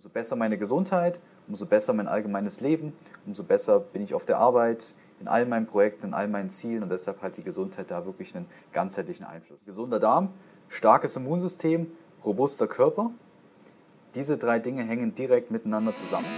Umso besser meine Gesundheit, umso besser mein allgemeines Leben, umso besser bin ich auf der Arbeit, in all meinen Projekten, in all meinen Zielen und deshalb hat die Gesundheit da wirklich einen ganzheitlichen Einfluss. Gesunder Darm, starkes Immunsystem, robuster Körper, diese drei Dinge hängen direkt miteinander zusammen.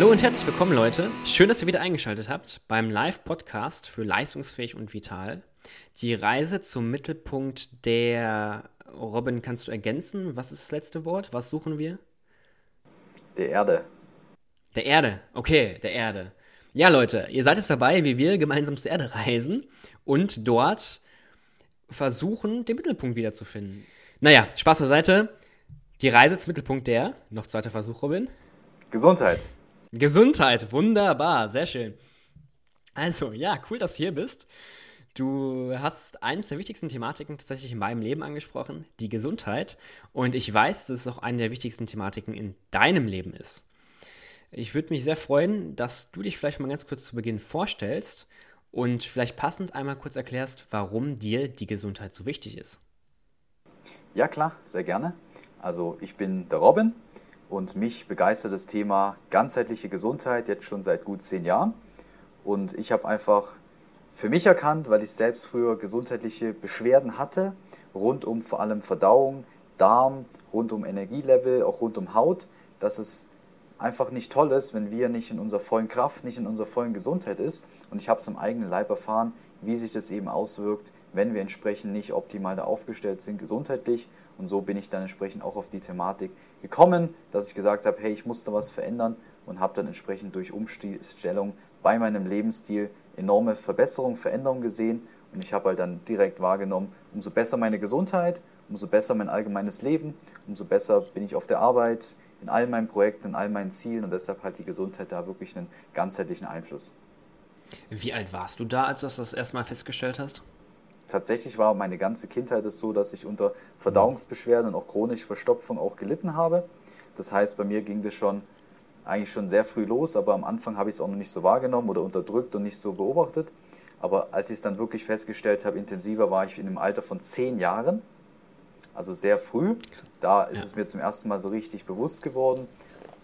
Hallo und herzlich willkommen, Leute. Schön, dass ihr wieder eingeschaltet habt beim Live-Podcast für Leistungsfähig und Vital. Die Reise zum Mittelpunkt der. Robin, kannst du ergänzen? Was ist das letzte Wort? Was suchen wir? Der Erde. Der Erde, okay, der Erde. Ja, Leute, ihr seid jetzt dabei, wie wir gemeinsam zur Erde reisen und dort versuchen, den Mittelpunkt wiederzufinden. Naja, Spaß beiseite. Die Reise zum Mittelpunkt der. Noch zweiter Versuch, Robin. Gesundheit. Gesundheit, wunderbar, sehr schön. Also, ja, cool, dass du hier bist. Du hast eines der wichtigsten Thematiken tatsächlich in meinem Leben angesprochen, die Gesundheit. Und ich weiß, dass es auch eine der wichtigsten Thematiken in deinem Leben ist. Ich würde mich sehr freuen, dass du dich vielleicht mal ganz kurz zu Beginn vorstellst und vielleicht passend einmal kurz erklärst, warum dir die Gesundheit so wichtig ist. Ja, klar, sehr gerne. Also, ich bin der Robin, und mich begeistert das Thema ganzheitliche Gesundheit jetzt schon seit gut zehn Jahren. Und ich habe einfach für mich erkannt, weil ich selbst früher gesundheitliche Beschwerden hatte, rund um vor allem Verdauung, Darm, rund um Energielevel, auch rund um Haut, dass es einfach nicht toll ist, wenn wir nicht in unserer vollen Kraft, nicht in unserer vollen Gesundheit ist. Und ich habe es im eigenen Leib erfahren, wie sich das eben auswirkt, wenn wir entsprechend nicht optimal da aufgestellt sind, gesundheitlich. Und so bin ich dann entsprechend auch auf die Thematik gekommen, dass ich gesagt habe, hey, ich musste was verändern und habe dann entsprechend durch Umstellung bei meinem Lebensstil enorme Verbesserungen, Veränderungen gesehen. Und ich habe halt dann direkt wahrgenommen, umso besser meine Gesundheit, umso besser mein allgemeines Leben, umso besser bin ich auf der Arbeit, in all meinen Projekten, in all meinen Zielen und deshalb hat die Gesundheit da wirklich einen ganzheitlichen Einfluss. Wie alt warst du da, als du das erstmal festgestellt hast? Tatsächlich war meine ganze Kindheit es so, dass ich unter Verdauungsbeschwerden und auch chronische Verstopfung auch gelitten habe. Das heißt, bei mir ging das schon eigentlich schon sehr früh los, aber am Anfang habe ich es auch noch nicht so wahrgenommen oder unterdrückt und nicht so beobachtet. Aber als ich es dann wirklich festgestellt habe, intensiver war ich in einem Alter von zehn Jahren, also sehr früh. Da ist ja. es mir zum ersten Mal so richtig bewusst geworden,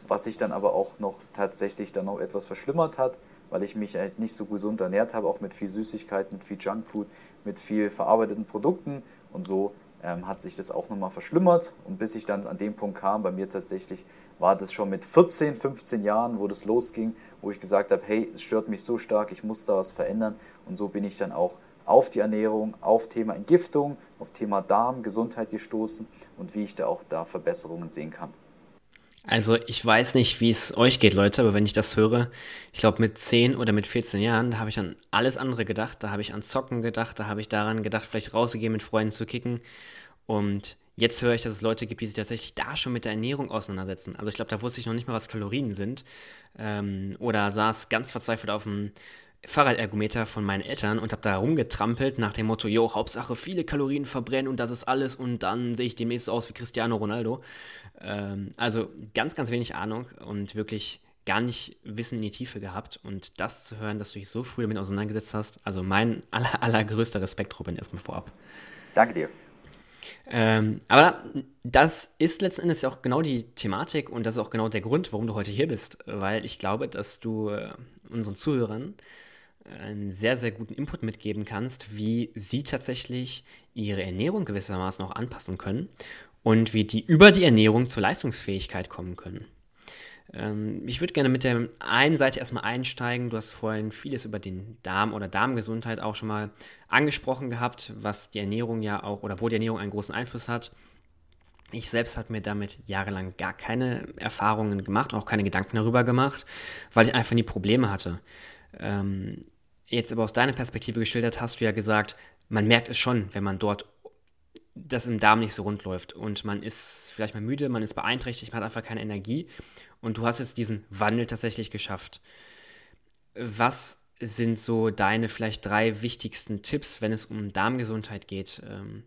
was sich dann aber auch noch tatsächlich dann noch etwas verschlimmert hat, weil ich mich halt nicht so gesund ernährt habe, auch mit viel Süßigkeit, mit viel Junkfood, mit viel verarbeiteten Produkten. Und so ähm, hat sich das auch nochmal verschlimmert. Und bis ich dann an dem Punkt kam, bei mir tatsächlich war das schon mit 14, 15 Jahren, wo das losging, wo ich gesagt habe, hey, es stört mich so stark, ich muss da was verändern. Und so bin ich dann auch auf die Ernährung, auf Thema Entgiftung, auf Thema Darm, Gesundheit gestoßen und wie ich da auch da Verbesserungen sehen kann. Also ich weiß nicht, wie es euch geht, Leute, aber wenn ich das höre, ich glaube mit 10 oder mit 14 Jahren, da habe ich an alles andere gedacht. Da habe ich an Zocken gedacht, da habe ich daran gedacht, vielleicht rauszugehen mit Freunden zu kicken. Und jetzt höre ich, dass es Leute gibt, die sich tatsächlich da schon mit der Ernährung auseinandersetzen. Also ich glaube, da wusste ich noch nicht mal, was Kalorien sind. Ähm, oder saß ganz verzweifelt auf dem Fahrradergometer von meinen Eltern und habe da rumgetrampelt nach dem Motto, jo, Hauptsache viele Kalorien verbrennen und das ist alles und dann sehe ich demnächst so aus wie Cristiano Ronaldo. Ähm, also ganz, ganz wenig Ahnung und wirklich gar nicht Wissen in die Tiefe gehabt und das zu hören, dass du dich so früh damit auseinandergesetzt hast, also mein aller, allergrößter Respekt, Robin, erstmal vorab. Danke dir. Ähm, aber das ist letzten Endes ja auch genau die Thematik und das ist auch genau der Grund, warum du heute hier bist, weil ich glaube, dass du äh, unseren Zuhörern einen sehr, sehr guten Input mitgeben kannst, wie sie tatsächlich ihre Ernährung gewissermaßen auch anpassen können und wie die über die Ernährung zur Leistungsfähigkeit kommen können. Ähm, ich würde gerne mit der einen Seite erstmal einsteigen. Du hast vorhin vieles über den Darm oder Darmgesundheit auch schon mal angesprochen gehabt, was die Ernährung ja auch oder wo die Ernährung einen großen Einfluss hat. Ich selbst habe mir damit jahrelang gar keine Erfahrungen gemacht, auch keine Gedanken darüber gemacht, weil ich einfach nie Probleme hatte. Ähm, jetzt aber aus deiner Perspektive geschildert hast du ja gesagt, man merkt es schon, wenn man dort das im Darm nicht so rund läuft und man ist vielleicht mal müde, man ist beeinträchtigt, man hat einfach keine Energie und du hast jetzt diesen Wandel tatsächlich geschafft. Was sind so deine vielleicht drei wichtigsten Tipps, wenn es um Darmgesundheit geht? Ähm,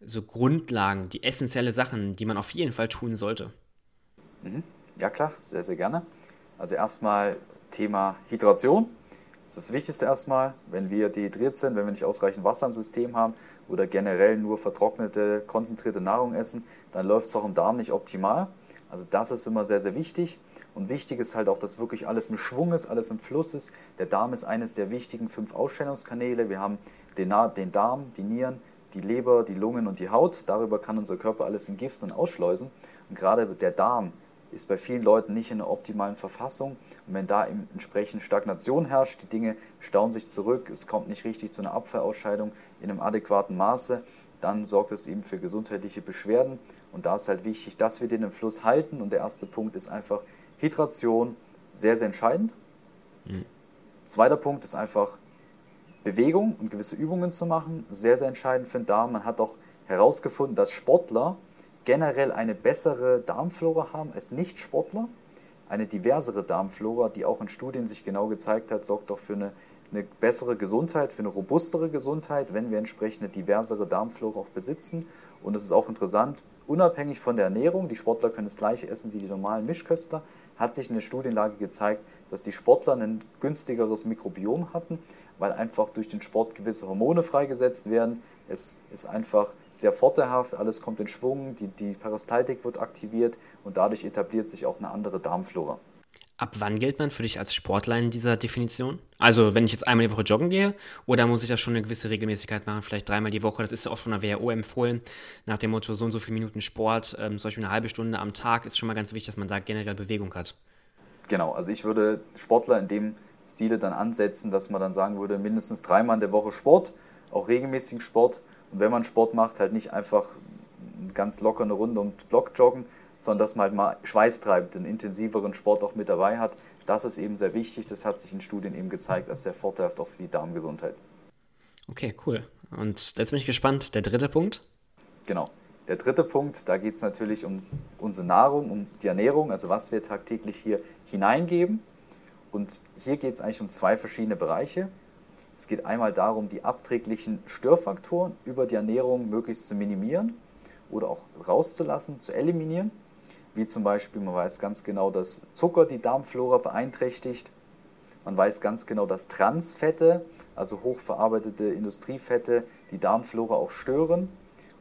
so Grundlagen, die essentielle Sachen, die man auf jeden Fall tun sollte? Mhm. Ja klar, sehr, sehr gerne. Also erstmal Thema Hydration. Das ist das Wichtigste erstmal. Wenn wir dehydriert sind, wenn wir nicht ausreichend Wasser im System haben oder generell nur vertrocknete, konzentrierte Nahrung essen, dann läuft es auch im Darm nicht optimal. Also das ist immer sehr, sehr wichtig. Und wichtig ist halt auch, dass wirklich alles im Schwung ist, alles im Fluss ist. Der Darm ist eines der wichtigen fünf Ausstellungskanäle. Wir haben den, den Darm, die Nieren, die Leber, die Lungen und die Haut. Darüber kann unser Körper alles in Gift und ausschleusen. Und gerade der Darm ist bei vielen Leuten nicht in einer optimalen Verfassung. Und wenn da entsprechend Stagnation herrscht, die Dinge stauen sich zurück, es kommt nicht richtig zu einer Abfallausscheidung in einem adäquaten Maße, dann sorgt es eben für gesundheitliche Beschwerden. Und da ist halt wichtig, dass wir den im Fluss halten. Und der erste Punkt ist einfach Hydration, sehr, sehr entscheidend. Mhm. Zweiter Punkt ist einfach Bewegung und gewisse Übungen zu machen, sehr, sehr entscheidend für den Darm. Man hat auch herausgefunden, dass Sportler generell eine bessere Darmflora haben als Nicht-Sportler. Eine diversere Darmflora, die auch in Studien sich genau gezeigt hat, sorgt doch für eine, eine bessere Gesundheit, für eine robustere Gesundheit, wenn wir entsprechend eine diversere Darmflora auch besitzen. Und es ist auch interessant, unabhängig von der Ernährung, die Sportler können das gleiche essen wie die normalen Mischköstler, hat sich in der Studienlage gezeigt, dass die Sportler ein günstigeres Mikrobiom hatten, weil einfach durch den Sport gewisse Hormone freigesetzt werden. Es ist einfach sehr vorteilhaft, alles kommt in Schwung, die, die Peristaltik wird aktiviert und dadurch etabliert sich auch eine andere Darmflora. Ab wann gilt man für dich als Sportler in dieser Definition? Also, wenn ich jetzt einmal die Woche joggen gehe, oder muss ich das schon eine gewisse Regelmäßigkeit machen, vielleicht dreimal die Woche? Das ist ja oft von der WHO empfohlen, nach dem Motto, so und so viele Minuten Sport, ähm, zum Beispiel eine halbe Stunde am Tag, ist schon mal ganz wichtig, dass man da generell Bewegung hat. Genau, also ich würde Sportler in dem Stile dann ansetzen, dass man dann sagen würde, mindestens dreimal in der Woche Sport, auch regelmäßigen Sport. Und wenn man Sport macht, halt nicht einfach ganz locker eine Runde den Block joggen, sondern dass man halt mal Schweiß treibt, einen intensiveren Sport auch mit dabei hat. Das ist eben sehr wichtig. Das hat sich in Studien eben gezeigt, als sehr vorteilhaft auch für die Darmgesundheit. Okay, cool. Und jetzt bin ich gespannt. Der dritte Punkt? Genau. Der dritte Punkt, da geht es natürlich um unsere Nahrung, um die Ernährung, also was wir tagtäglich hier hineingeben. Und hier geht es eigentlich um zwei verschiedene Bereiche. Es geht einmal darum, die abträglichen Störfaktoren über die Ernährung möglichst zu minimieren oder auch rauszulassen, zu eliminieren wie zum Beispiel man weiß ganz genau, dass Zucker die Darmflora beeinträchtigt. Man weiß ganz genau, dass Transfette, also hochverarbeitete Industriefette, die Darmflora auch stören.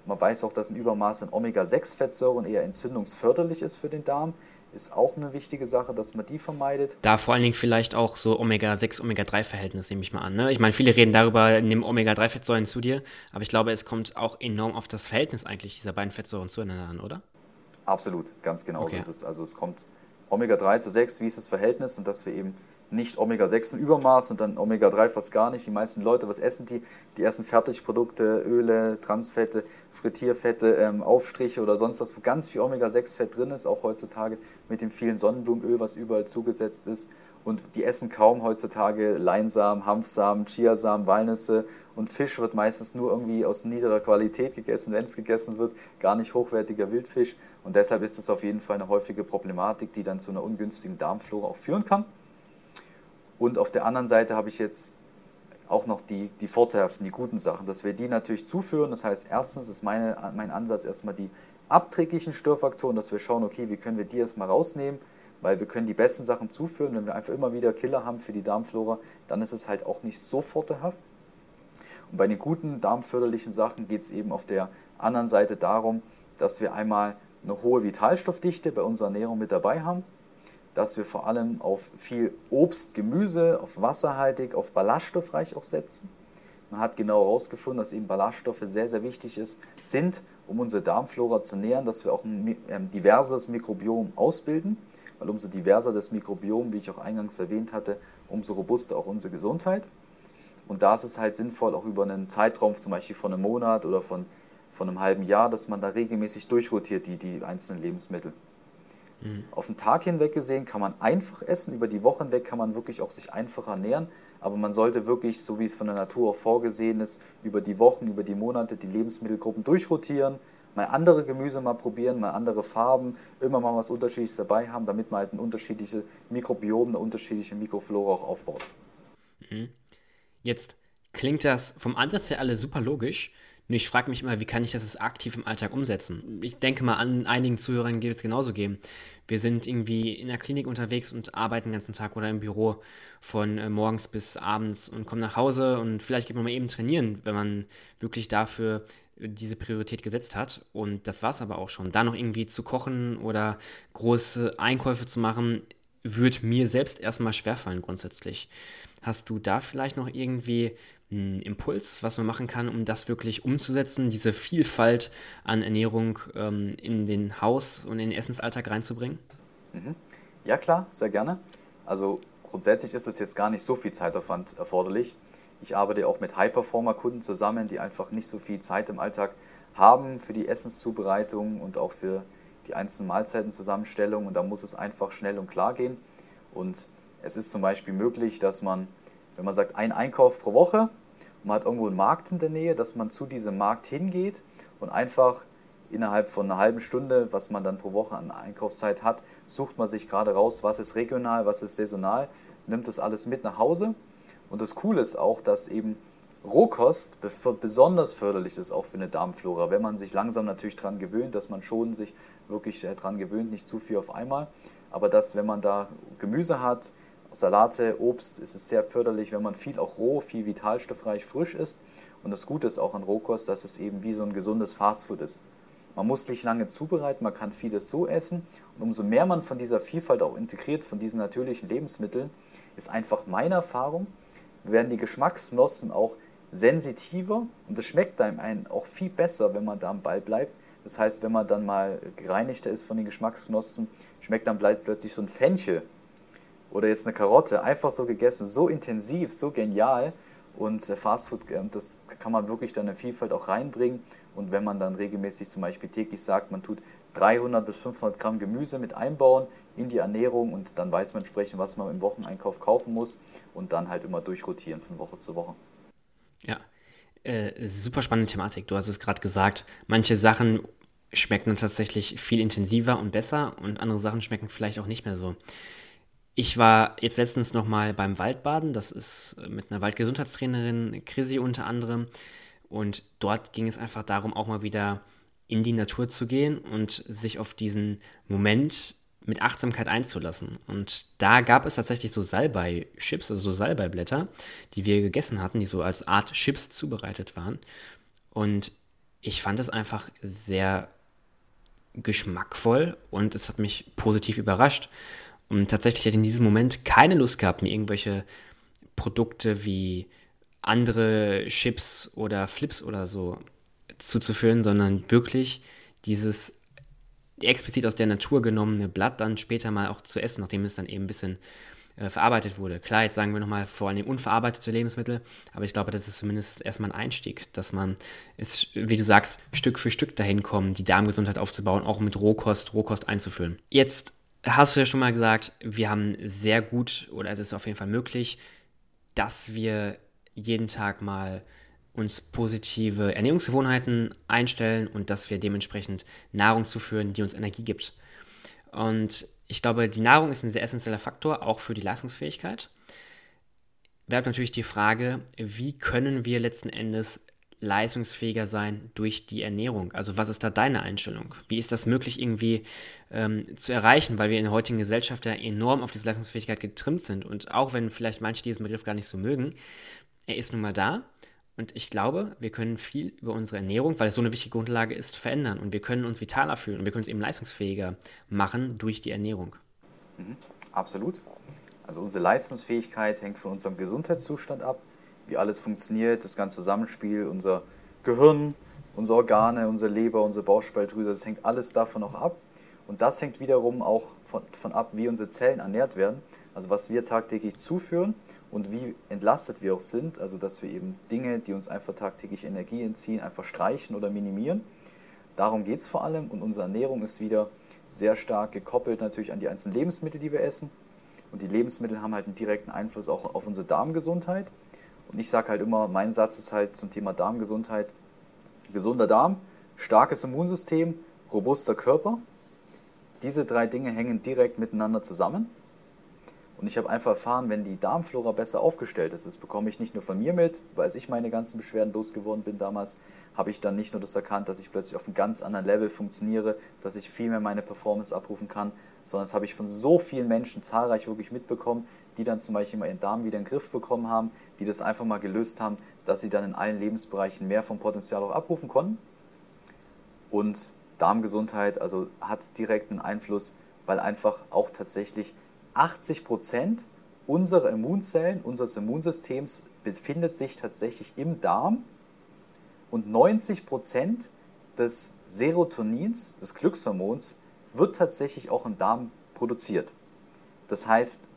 Man weiß auch, dass ein Übermaß an Omega-6-Fettsäuren eher entzündungsförderlich ist für den Darm. Ist auch eine wichtige Sache, dass man die vermeidet. Da vor allen Dingen vielleicht auch so Omega-6, Omega-3-Verhältnis, nehme ich mal an. Ne? Ich meine, viele reden darüber, nimm Omega-3-Fettsäuren zu dir, aber ich glaube, es kommt auch enorm auf das Verhältnis eigentlich dieser beiden Fettsäuren zueinander an, oder? Absolut, ganz genau okay. so ist es. Also es kommt Omega-3 zu 6, wie ist das Verhältnis und dass wir eben nicht Omega-6 im Übermaß und dann Omega-3 fast gar nicht. Die meisten Leute, was essen die? Die essen Fertigprodukte, Öle, Transfette, Frittierfette, ähm, Aufstriche oder sonst was, wo ganz viel Omega-6-Fett drin ist, auch heutzutage mit dem vielen Sonnenblumenöl, was überall zugesetzt ist. Und die essen kaum heutzutage Leinsamen, Hanfsamen, Chiasamen, Walnüsse und Fisch wird meistens nur irgendwie aus niederer Qualität gegessen, wenn es gegessen wird, gar nicht hochwertiger Wildfisch. Und deshalb ist das auf jeden Fall eine häufige Problematik, die dann zu einer ungünstigen Darmflora auch führen kann. Und auf der anderen Seite habe ich jetzt auch noch die, die vorteilhaften, die guten Sachen, dass wir die natürlich zuführen. Das heißt, erstens ist meine, mein Ansatz erstmal die abträglichen Störfaktoren, dass wir schauen, okay, wie können wir die erstmal rausnehmen, weil wir können die besten Sachen zuführen. Wenn wir einfach immer wieder Killer haben für die Darmflora, dann ist es halt auch nicht so vorteilhaft. Und bei den guten darmförderlichen Sachen geht es eben auf der anderen Seite darum, dass wir einmal eine hohe Vitalstoffdichte bei unserer Ernährung mit dabei haben, dass wir vor allem auf viel Obst, Gemüse, auf wasserhaltig, auf ballaststoffreich auch setzen. Man hat genau herausgefunden, dass eben Ballaststoffe sehr, sehr wichtig ist, sind, um unsere Darmflora zu nähern, dass wir auch ein ähm, diverses Mikrobiom ausbilden, weil umso diverser das Mikrobiom, wie ich auch eingangs erwähnt hatte, umso robuster auch unsere Gesundheit. Und da ist es halt sinnvoll, auch über einen Zeitraum zum Beispiel von einem Monat oder von von einem halben Jahr, dass man da regelmäßig durchrotiert, die, die einzelnen Lebensmittel. Mhm. Auf den Tag hinweg gesehen kann man einfach essen, über die Woche hinweg kann man wirklich auch sich einfach ernähren, aber man sollte wirklich, so wie es von der Natur auch vorgesehen ist, über die Wochen, über die Monate die Lebensmittelgruppen durchrotieren, mal andere Gemüse mal probieren, mal andere Farben, immer mal was Unterschiedliches dabei haben, damit man halt ein unterschiedliches Mikrobiom, eine unterschiedliche Mikroflora auch aufbaut. Mhm. Jetzt klingt das vom Ansatz her alles super logisch. Nur ich frage mich immer, wie kann ich das aktiv im Alltag umsetzen? Ich denke mal, an einigen Zuhörern geht es genauso geben. Wir sind irgendwie in der Klinik unterwegs und arbeiten den ganzen Tag oder im Büro von äh, morgens bis abends und kommen nach Hause und vielleicht geht man mal eben trainieren, wenn man wirklich dafür diese Priorität gesetzt hat. Und das war es aber auch schon. Da noch irgendwie zu kochen oder große Einkäufe zu machen, würde mir selbst erstmal schwerfallen grundsätzlich. Hast du da vielleicht noch irgendwie Impuls, was man machen kann, um das wirklich umzusetzen, diese Vielfalt an Ernährung ähm, in den Haus- und in den Essensalltag reinzubringen? Mhm. Ja klar, sehr gerne. Also grundsätzlich ist es jetzt gar nicht so viel Zeitaufwand erforderlich. Ich arbeite auch mit High-Performer-Kunden zusammen, die einfach nicht so viel Zeit im Alltag haben für die Essenszubereitung und auch für die einzelnen Mahlzeitenzusammenstellung. Und da muss es einfach schnell und klar gehen. Und es ist zum Beispiel möglich, dass man, wenn man sagt, ein Einkauf pro Woche, man hat irgendwo einen Markt in der Nähe, dass man zu diesem Markt hingeht und einfach innerhalb von einer halben Stunde, was man dann pro Woche an Einkaufszeit hat, sucht man sich gerade raus, was ist regional, was ist saisonal, nimmt das alles mit nach Hause. Und das Coole ist auch, dass eben Rohkost besonders förderlich ist auch für eine Darmflora, wenn man sich langsam natürlich daran gewöhnt, dass man schon sich wirklich daran gewöhnt, nicht zu viel auf einmal, aber dass wenn man da Gemüse hat, Salate, Obst, ist es sehr förderlich, wenn man viel auch roh, viel vitalstoffreich frisch isst. Und das Gute ist auch an Rohkost, dass es eben wie so ein gesundes Fastfood ist. Man muss nicht lange zubereiten, man kann vieles so essen. Und umso mehr man von dieser Vielfalt auch integriert, von diesen natürlichen Lebensmitteln, ist einfach meine Erfahrung, werden die Geschmacksknospen auch sensitiver und es schmeckt einem auch viel besser, wenn man da am Ball bleibt. Das heißt, wenn man dann mal gereinigter ist von den Geschmacksknospen, schmeckt dann plötzlich so ein Fenchel oder jetzt eine Karotte, einfach so gegessen, so intensiv, so genial. Und Fastfood, ähm, das kann man wirklich dann in Vielfalt auch reinbringen. Und wenn man dann regelmäßig zum Beispiel täglich sagt, man tut 300 bis 500 Gramm Gemüse mit einbauen in die Ernährung und dann weiß man entsprechend, was man im Wocheneinkauf kaufen muss und dann halt immer durchrotieren von Woche zu Woche. Ja, äh, super spannende Thematik. Du hast es gerade gesagt, manche Sachen schmecken tatsächlich viel intensiver und besser und andere Sachen schmecken vielleicht auch nicht mehr so. Ich war jetzt letztens nochmal beim Waldbaden, das ist äh, mit einer Waldgesundheitstrainerin, Chrissy unter anderem. Und dort ging es einfach darum, auch mal wieder in die Natur zu gehen und sich auf diesen Moment mit Achtsamkeit einzulassen. Und da gab es tatsächlich so Salbei-Chips, also so Salbeiblätter, die wir gegessen hatten, die so als Art Chips zubereitet waren. Und ich fand es einfach sehr geschmackvoll und es hat mich positiv überrascht. Und tatsächlich hätte ich in diesem Moment keine Lust gehabt, mir irgendwelche Produkte wie andere Chips oder Flips oder so zuzuführen, sondern wirklich dieses explizit aus der Natur genommene Blatt dann später mal auch zu essen, nachdem es dann eben ein bisschen äh, verarbeitet wurde. Klar, jetzt sagen wir nochmal vor allem unverarbeitete Lebensmittel, aber ich glaube, das ist zumindest erstmal ein Einstieg, dass man es, wie du sagst, Stück für Stück dahin kommt, die Darmgesundheit aufzubauen, auch mit Rohkost, Rohkost einzuführen. Jetzt hast du ja schon mal gesagt, wir haben sehr gut, oder es ist auf jeden Fall möglich, dass wir jeden Tag mal uns positive Ernährungsgewohnheiten einstellen und dass wir dementsprechend Nahrung zuführen, die uns Energie gibt. Und ich glaube, die Nahrung ist ein sehr essentieller Faktor, auch für die Leistungsfähigkeit. Bleibt natürlich die Frage, wie können wir letzten Endes leistungsfähiger sein durch die Ernährung? Also was ist da deine Einstellung? Wie ist das möglich irgendwie ähm, zu erreichen, weil wir in der heutigen Gesellschaft ja enorm auf diese Leistungsfähigkeit getrimmt sind und auch wenn vielleicht manche diesen Begriff gar nicht so mögen, er ist nun mal da und ich glaube, wir können viel über unsere Ernährung, weil es so eine wichtige Grundlage ist, verändern und wir können uns vitaler fühlen und wir können uns eben leistungsfähiger machen durch die Ernährung. Mhm, absolut. Also unsere Leistungsfähigkeit hängt von unserem Gesundheitszustand ab wie alles funktioniert, das ganze Zusammenspiel, unser Gehirn, unsere Organe, unsere Leber, unsere Bauchspeicheldrüse, das hängt alles davon auch ab. Und das hängt wiederum auch von, von ab, wie unsere Zellen ernährt werden, also was wir tagtäglich zuführen und wie entlastet wir auch sind, also dass wir eben Dinge, die uns einfach tagtäglich Energie entziehen, einfach streichen oder minimieren. Darum geht es vor allem und unsere Ernährung ist wieder sehr stark gekoppelt natürlich an die einzelnen Lebensmittel, die wir essen. Und die Lebensmittel haben halt einen direkten Einfluss auch auf unsere Darmgesundheit. Und ich sage halt immer, mein Satz ist halt zum Thema Darmgesundheit, gesunder Darm, starkes Immunsystem, robuster Körper. Diese drei Dinge hängen direkt miteinander zusammen. Und ich habe einfach erfahren, wenn die Darmflora besser aufgestellt ist, das bekomme ich nicht nur von mir mit, weil ich meine ganzen Beschwerden losgeworden bin damals, habe ich dann nicht nur das erkannt, dass ich plötzlich auf einem ganz anderen Level funktioniere, dass ich viel mehr meine Performance abrufen kann, sondern das habe ich von so vielen Menschen zahlreich wirklich mitbekommen, die dann zum Beispiel mal ihren Darm wieder in den Griff bekommen haben, die das einfach mal gelöst haben, dass sie dann in allen Lebensbereichen mehr vom Potenzial auch abrufen konnten. Und Darmgesundheit also hat direkten Einfluss, weil einfach auch tatsächlich 80 Prozent unserer Immunzellen, unseres Immunsystems befindet sich tatsächlich im Darm und 90 Prozent des Serotonins, des Glückshormons, wird tatsächlich auch im Darm produziert. Das heißt,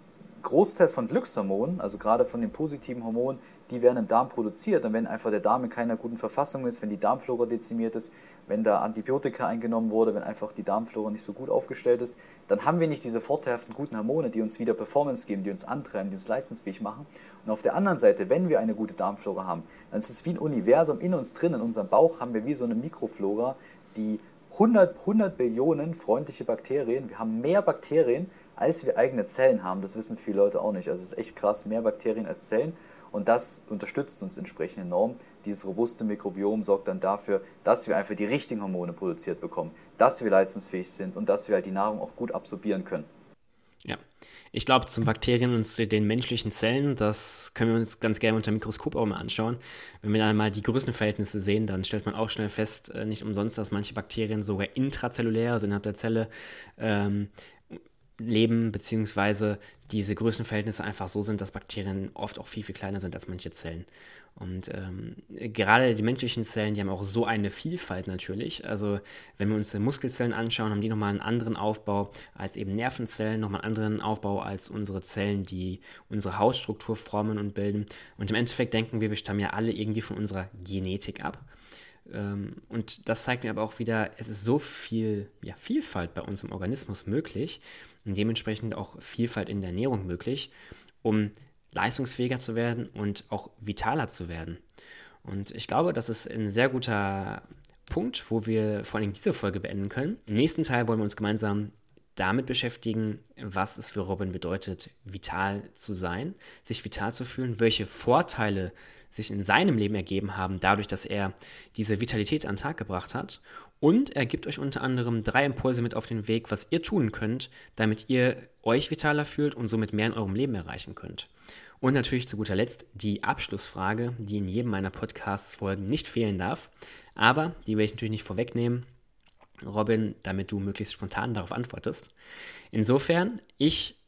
Großteil von Glückshormonen, also gerade von den positiven Hormonen, die werden im Darm produziert. Und wenn einfach der Darm in keiner guten Verfassung ist, wenn die Darmflora dezimiert ist, wenn da Antibiotika eingenommen wurde, wenn einfach die Darmflora nicht so gut aufgestellt ist, dann haben wir nicht diese vorteilhaften guten Hormone, die uns wieder Performance geben, die uns antreiben, die uns leistungsfähig machen. Und auf der anderen Seite, wenn wir eine gute Darmflora haben, dann ist es wie ein Universum in uns drin, in unserem Bauch haben wir wie so eine Mikroflora, die 100, 100 Billionen freundliche Bakterien, wir haben mehr Bakterien, als wir eigene Zellen haben. Das wissen viele Leute auch nicht. Also es ist echt krass, mehr Bakterien als Zellen. Und das unterstützt uns entsprechend enorm. Dieses robuste Mikrobiom sorgt dann dafür, dass wir einfach die richtigen Hormone produziert bekommen, dass wir leistungsfähig sind und dass wir halt die Nahrung auch gut absorbieren können. Ja. Ich glaube, zum Bakterien und zu den menschlichen Zellen, das können wir uns ganz gerne unter dem Mikroskop auch mal anschauen. Wenn wir dann mal die Größenverhältnisse sehen, dann stellt man auch schnell fest, äh, nicht umsonst, dass manche Bakterien sogar intrazellulär, also innerhalb der Zelle, ähm, leben, beziehungsweise diese Größenverhältnisse einfach so sind, dass Bakterien oft auch viel, viel kleiner sind als manche Zellen. Und ähm, gerade die menschlichen Zellen, die haben auch so eine Vielfalt natürlich. Also wenn wir uns die Muskelzellen anschauen, haben die nochmal einen anderen Aufbau als eben Nervenzellen, nochmal einen anderen Aufbau als unsere Zellen, die unsere Hautstruktur formen und bilden. Und im Endeffekt denken wir, wir stammen ja alle irgendwie von unserer Genetik ab. Ähm, und das zeigt mir aber auch wieder, es ist so viel ja, Vielfalt bei uns im Organismus möglich und dementsprechend auch Vielfalt in der Ernährung möglich, um leistungsfähiger zu werden und auch vitaler zu werden. Und ich glaube, das ist ein sehr guter Punkt, wo wir vor allem diese Folge beenden können. Im nächsten Teil wollen wir uns gemeinsam damit beschäftigen, was es für Robin bedeutet, vital zu sein, sich vital zu fühlen, welche Vorteile sich in seinem Leben ergeben haben, dadurch, dass er diese Vitalität an den Tag gebracht hat. Und er gibt euch unter anderem drei Impulse mit auf den Weg, was ihr tun könnt, damit ihr euch vitaler fühlt und somit mehr in eurem Leben erreichen könnt. Und natürlich zu guter Letzt die Abschlussfrage, die in jedem meiner Podcast-Folgen nicht fehlen darf. Aber die werde ich natürlich nicht vorwegnehmen, Robin, damit du möglichst spontan darauf antwortest. Insofern, ich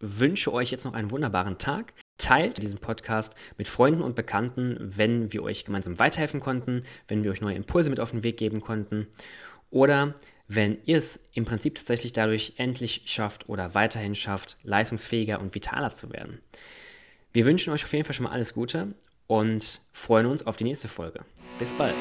wünsche euch jetzt noch einen wunderbaren Tag. Teilt diesen Podcast mit Freunden und Bekannten, wenn wir euch gemeinsam weiterhelfen konnten, wenn wir euch neue Impulse mit auf den Weg geben konnten oder wenn ihr es im Prinzip tatsächlich dadurch endlich schafft oder weiterhin schafft, leistungsfähiger und vitaler zu werden. Wir wünschen euch auf jeden Fall schon mal alles Gute und freuen uns auf die nächste Folge. Bis bald.